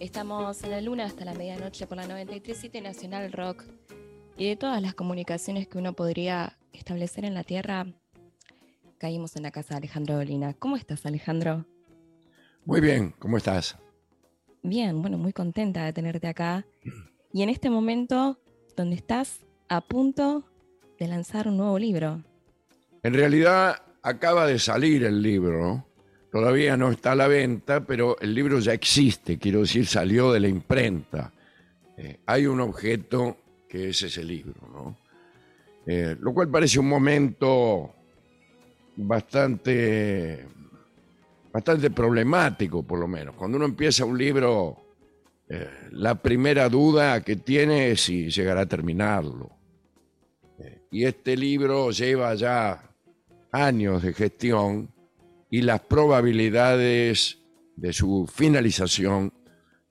Estamos en la luna hasta la medianoche por la 93.7 Nacional Rock. Y de todas las comunicaciones que uno podría establecer en la Tierra, caímos en la casa de Alejandro Dolina. ¿Cómo estás, Alejandro? Muy bien, ¿cómo estás? Bien, bueno, muy contenta de tenerte acá. Y en este momento, donde estás a punto de lanzar un nuevo libro. En realidad acaba de salir el libro, todavía no está a la venta, pero el libro ya existe, quiero decir, salió de la imprenta. Eh, hay un objeto que es ese libro, ¿no? Eh, lo cual parece un momento bastante, bastante problemático, por lo menos. Cuando uno empieza un libro, eh, la primera duda que tiene es si llegará a terminarlo. Y este libro lleva ya años de gestión y las probabilidades de su finalización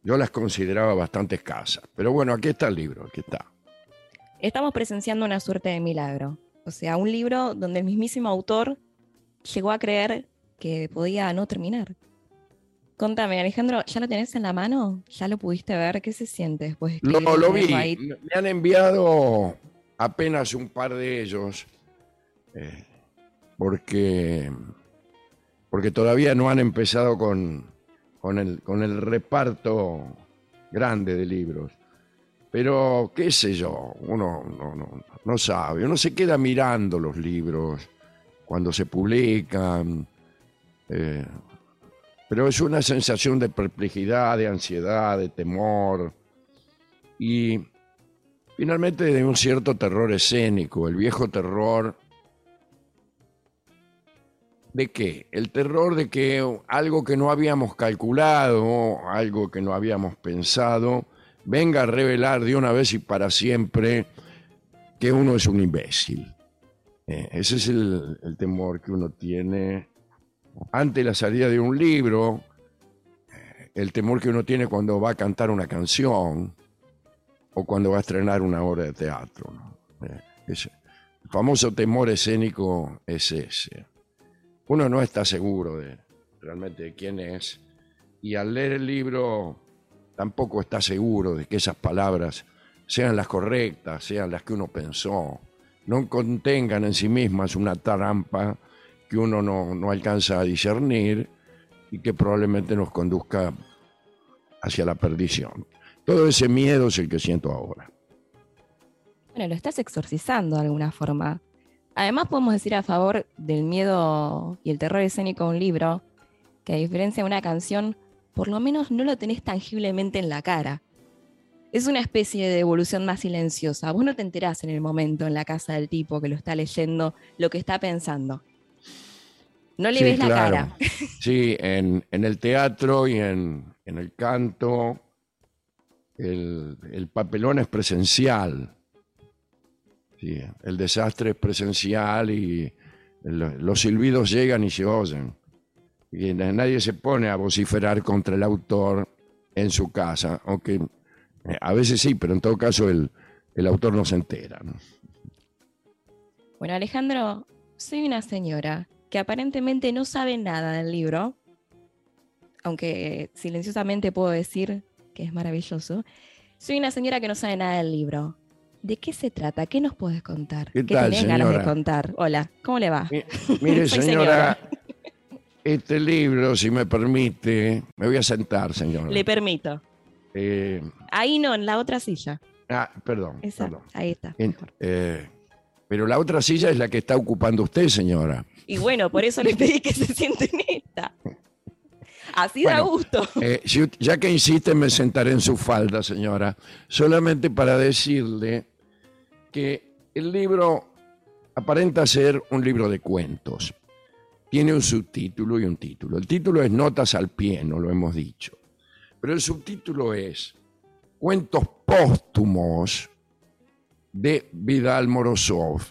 yo las consideraba bastante escasas. Pero bueno, aquí está el libro, aquí está. Estamos presenciando una suerte de milagro. O sea, un libro donde el mismísimo autor llegó a creer que podía no terminar. Contame, Alejandro, ¿ya lo tenés en la mano? ¿Ya lo pudiste ver? ¿Qué se siente después de No, lo vi. Me han enviado apenas un par de ellos. Eh, porque, porque todavía no han empezado con, con, el, con el reparto grande de libros. Pero, qué sé yo, uno no, no, no sabe, uno se queda mirando los libros cuando se publican, eh, pero es una sensación de perplejidad, de ansiedad, de temor y finalmente de un cierto terror escénico, el viejo terror ¿De qué? El terror de que algo que no habíamos calculado, algo que no habíamos pensado, venga a revelar de una vez y para siempre que uno es un imbécil. Eh, ese es el, temor que uno tiene ante la salida de un libro, eh, el temor que uno tiene cuando va a cantar una canción o cuando va a estrenar una obra de teatro. Eh, ese, el famoso temor escénico es ese uno no está seguro de realmente de quién es y al leer el libro tampoco está seguro de que esas palabras sean las correctas, sean las que uno pensó, no contengan en sí mismas una trampa que uno no, no alcanza a discernir y que probablemente nos conduzca hacia la perdición. Todo ese miedo es el que siento ahora. Bueno, lo estás exorcizando de alguna forma. Además podemos decir a favor del miedo y el terror escénico de un libro, que a diferencia de una canción, por lo menos no lo tenés tangiblemente en la cara. Es una especie de evolución más silenciosa. Vos no te enterás en el momento en la casa del tipo que lo está leyendo lo que está pensando. No le Sí, ves la cara. Sí, en, en el teatro y en, en el canto, el, el papelón es presencial. Sí, el desastre es presencial y los silbidos llegan y se oyen. Y na- nadie se pone a vociferar contra el autor en su casa, aunque eh, a veces sí, pero en todo caso el, el autor no se entera. ¿no? Bueno, Alejandro, soy una señora que aparentemente no sabe nada del libro, aunque silenciosamente puedo decir que es maravilloso. Soy una señora que no sabe nada del libro. ¿De qué se trata? ¿Qué nos puedes contar? ¿Qué tal, tenés ganas de señora? contar? Hola, ¿cómo le va? Mi- Mire, señora, este libro, si me permite, me voy a sentar, señora. Le permito. Eh, Ahí no, en la otra silla. ah, perdón, Esa, perdón. ahí está. En- eh, pero la otra silla es la que está ocupando usted, señora. Y bueno, por eso le pedí que se siente en esta. Así da Bueno. gusto. Eh, ya que insiste, me sentaré en su falda, señora. Solamente para decirle que el libro aparenta ser un libro de cuentos. Tiene un subtítulo y un título. El título es Notas al pie, no lo hemos dicho. Pero el subtítulo es Cuentos póstumos de Vidal Morozov,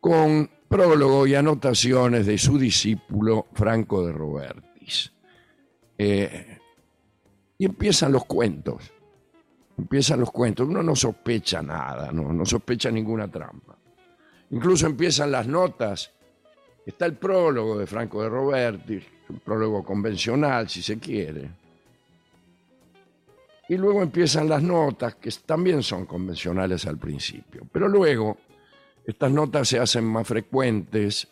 con prólogo y anotaciones de su discípulo Franco de Robertis. Eh, y empiezan los cuentos. Empiezan los cuentos. Uno no sospecha nada, no, no sospecha ninguna trampa. Incluso empiezan las notas. Está el prólogo de Franco de Roberti, un prólogo convencional, si se quiere. Y luego empiezan las notas, que también son convencionales al principio. Pero luego estas notas se hacen más frecuentes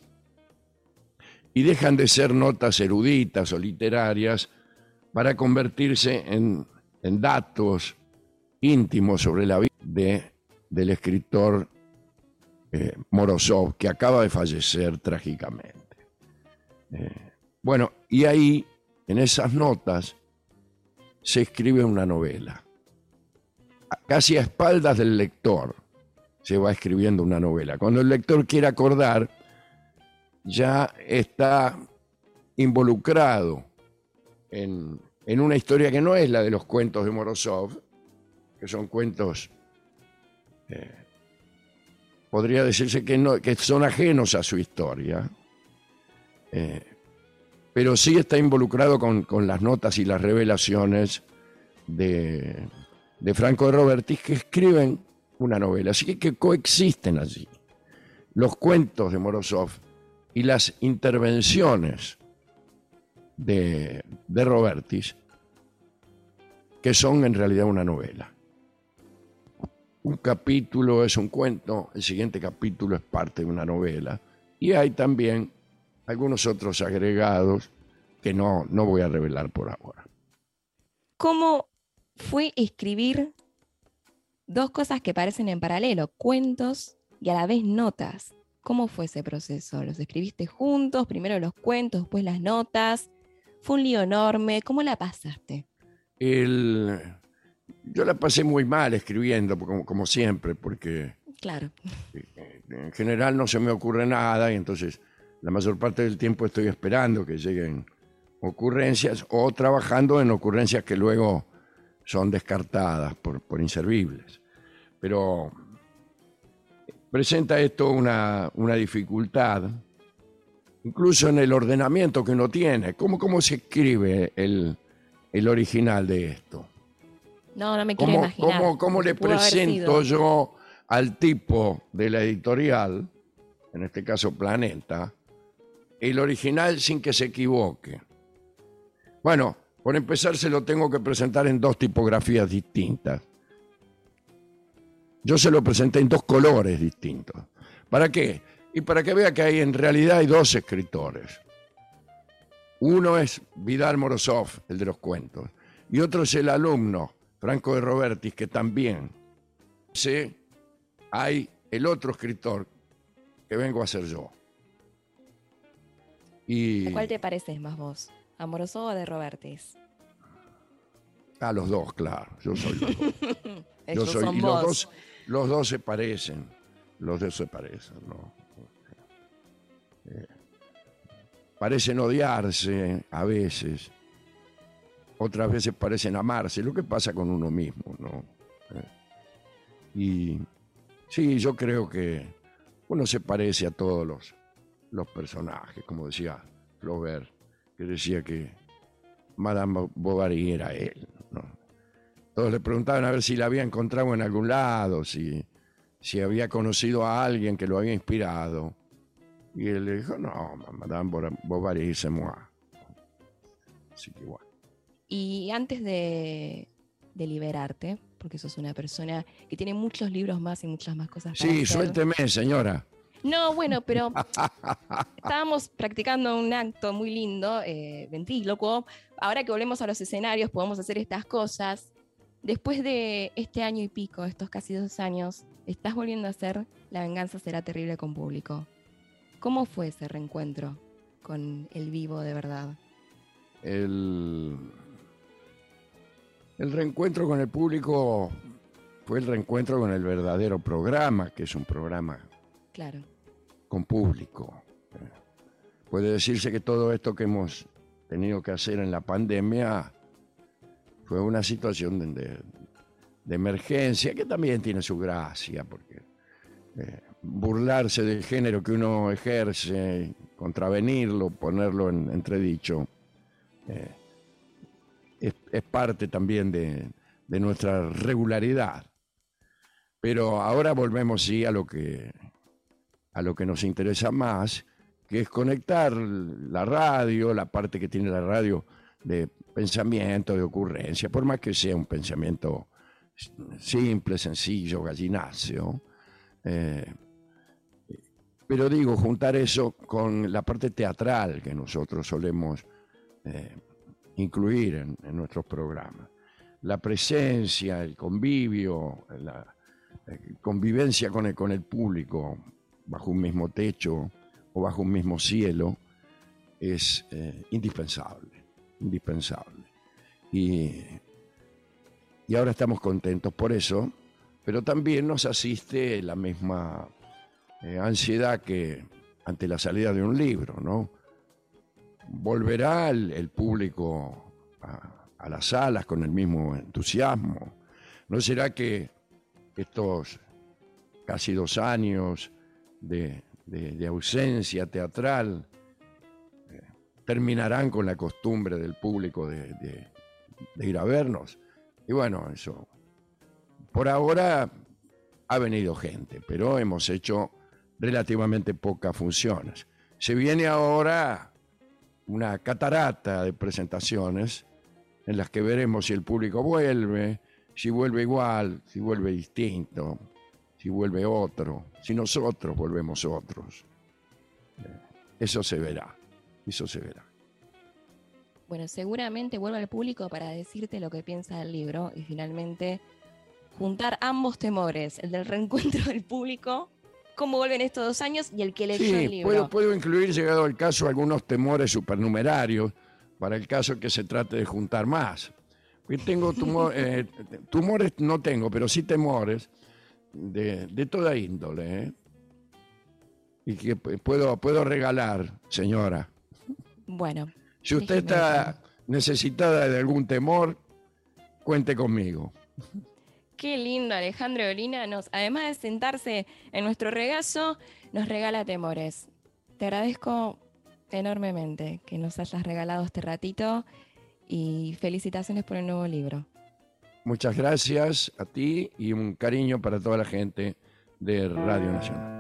y dejan de ser notas eruditas o literarias para convertirse en, en datos íntimos sobre la vida de, del escritor eh, Morozov, que acaba de fallecer trágicamente. Eh, bueno, y ahí, en esas notas, se escribe una novela. Casi a espaldas del lector se va escribiendo una novela. Cuando el lector quiere acordar, ya está involucrado en, una historia que no es la de los cuentos de Morozov, que son cuentos, eh, podría decirse que, no, que son ajenos a su historia, eh, pero sí está involucrado con, las notas y las revelaciones de, de Franco de Robertis que escriben una novela. Así que, coexisten allí los cuentos de Morozov y las intervenciones de, de Robertis, que son en realidad una novela. Un capítulo es un cuento, el siguiente capítulo es parte de una novela, y hay también algunos otros agregados que no, no voy a revelar por ahora. ¿Cómo fue escribir dos cosas que parecen en paralelo, cuentos y a la vez notas? ¿Cómo fue ese proceso? ¿Los escribiste juntos? Primero los cuentos, después las notas. ¿Fue un lío enorme? ¿Cómo la pasaste? Yo la pasé muy mal escribiendo, como, como siempre, porque claro. Eh, en general no se me ocurre nada y entonces la mayor parte del tiempo estoy esperando que lleguen ocurrencias o trabajando en ocurrencias que luego son descartadas por, por inservibles. Pero presenta esto una, dificultad, incluso en el ordenamiento que uno tiene. ¿Cómo, cómo se escribe el, original de esto? No, no me quiero imaginar. ¿Cómo, le presento yo al tipo de la editorial, en este caso Planeta, el original sin que se equivoque? Bueno, por empezar se lo tengo que presentar en dos tipografías distintas. Yo se lo presenté en dos colores distintos. ¿Para qué? Y para que vea que hay en realidad hay dos escritores. Uno es Vidal Morozov, el de los cuentos, y otro es el alumno, Franco de Robertis, que también sé, hay el otro escritor que vengo a ser yo. Y... ¿A cuál te pareces más vos? ¿A Morozov o de Robertis? A los dos, claro. Yo soy los dos. yo soy, y los dos los dos se parecen, los dos se parecen, ¿no? Eh, parecen odiarse a veces, otras veces parecen amarse, lo que pasa con uno mismo, ¿no? Eh, y sí, yo creo que uno se parece a todos los, los personajes, como decía Flaubert, que decía que Madame Bovary era él. Todos le preguntaban a ver si la había encontrado en algún lado, si, si había conocido a alguien que lo había inspirado. Y él le dijo, no, Madame Bovary, c'est moi. Así que bueno. Y antes de, de liberarte, porque sos una persona que tiene muchos libros más y muchas más cosas. Para sí, suélteme, señora. No, bueno, pero estábamos practicando un acto muy lindo, eh, ventrílocuo. Ahora que volvemos a los escenarios, podemos hacer estas cosas. Después de este año y pico, estos casi dos años, estás volviendo a hacer La venganza será terrible con público. ¿Cómo fue ese reencuentro con el vivo de verdad? El, el reencuentro con el público fue el reencuentro con el verdadero programa, que es un programa claro. con público. Puede decirse que todo esto que hemos tenido que hacer en la pandemia fue una situación de, emergencia que también tiene su gracia, porque eh, burlarse del género que uno ejerce, contravenirlo, ponerlo en entredicho, eh, es, parte también de, nuestra regularidad. Pero ahora volvemos sí a lo que a lo que nos interesa más, que es conectar la radio, la parte que tiene la radio de pensamiento, de ocurrencia, por más que sea un pensamiento simple, sencillo, gallinacio. Eh, pero digo, juntar eso con la parte teatral que nosotros solemos eh, incluir en, nuestros programas. La presencia, el convivio, la eh, convivencia con el, con el público bajo un mismo techo o bajo un mismo cielo es indispensable, indispensable. Y y ahora estamos contentos por eso, pero también nos asiste la misma eh, ansiedad que ante la salida de un libro, ¿no? ¿Volverá el, público a, las salas con el mismo entusiasmo? ¿No será que estos casi dos años de, ausencia teatral terminarán con la costumbre del público de ir a vernos? Y bueno, eso. Por ahora ha venido gente, pero hemos hecho relativamente pocas funciones. Se viene ahora una catarata de presentaciones en las que veremos si el público vuelve, si vuelve igual, si vuelve distinto, si vuelve otro, si nosotros volvemos otros. Eso se verá, eso se verá. Bueno, seguramente vuelve al público para decirte lo que piensa del libro y finalmente juntar ambos temores, el del reencuentro del público, cómo vuelven estos dos años y el que leyó el libro. Puedo, puedo incluir, llegado el caso, algunos temores supernumerarios para el caso que se trate de juntar más. tengo eh, tumores, no tengo, pero sí temores de, toda índole. ¿eh? Y que puedo, puedo regalar, señora. Bueno, si usted está necesitada de algún temor, cuente conmigo. Qué lindo, Alejandro Olina. Nos, además de sentarse en nuestro regazo, nos regala temores. Te agradezco enormemente que nos hayas regalado este ratito y felicitaciones por el nuevo libro. Muchas gracias a ti y un cariño para toda la gente de Radio Nacional.